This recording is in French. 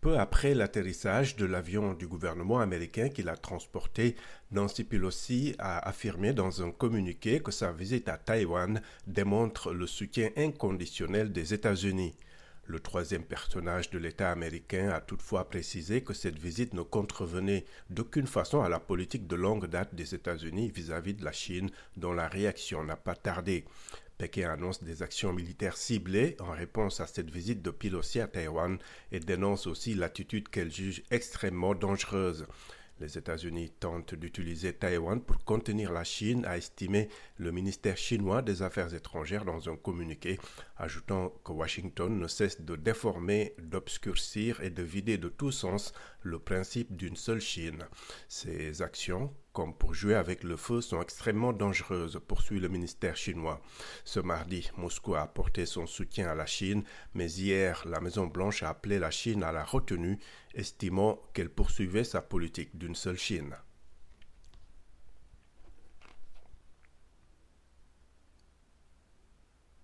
Peu après l'atterrissage de l'avion du gouvernement américain qui l'a transporté, Nancy Pelosi a affirmé dans un communiqué que sa visite à Taïwan démontre le soutien inconditionnel des États-Unis. Le troisième personnage de l'État américain a toutefois précisé que cette visite ne contrevenait d'aucune façon à la politique de longue date des États-Unis vis-à-vis de la Chine, dont la réaction n'a pas tardé. Pékin annonce des actions militaires ciblées en réponse à cette visite de Pelosi à Taïwan et dénonce aussi l'attitude qu'elle juge extrêmement dangereuse. Les États-Unis tentent d'utiliser Taïwan pour contenir la Chine, a estimé le ministère chinois des Affaires étrangères dans un communiqué, ajoutant que Washington ne cesse de déformer, d'obscurcir et de vider de tout sens le principe d'une seule Chine. Ces actions, comme pour jouer avec le feu, sont extrêmement dangereuses, poursuit le ministère chinois. Ce mardi, Moscou a apporté son soutien à la Chine, mais hier, la Maison-Blanche a appelé la Chine à la retenue, estimant qu'elle poursuivait sa politique d'une seule Chine.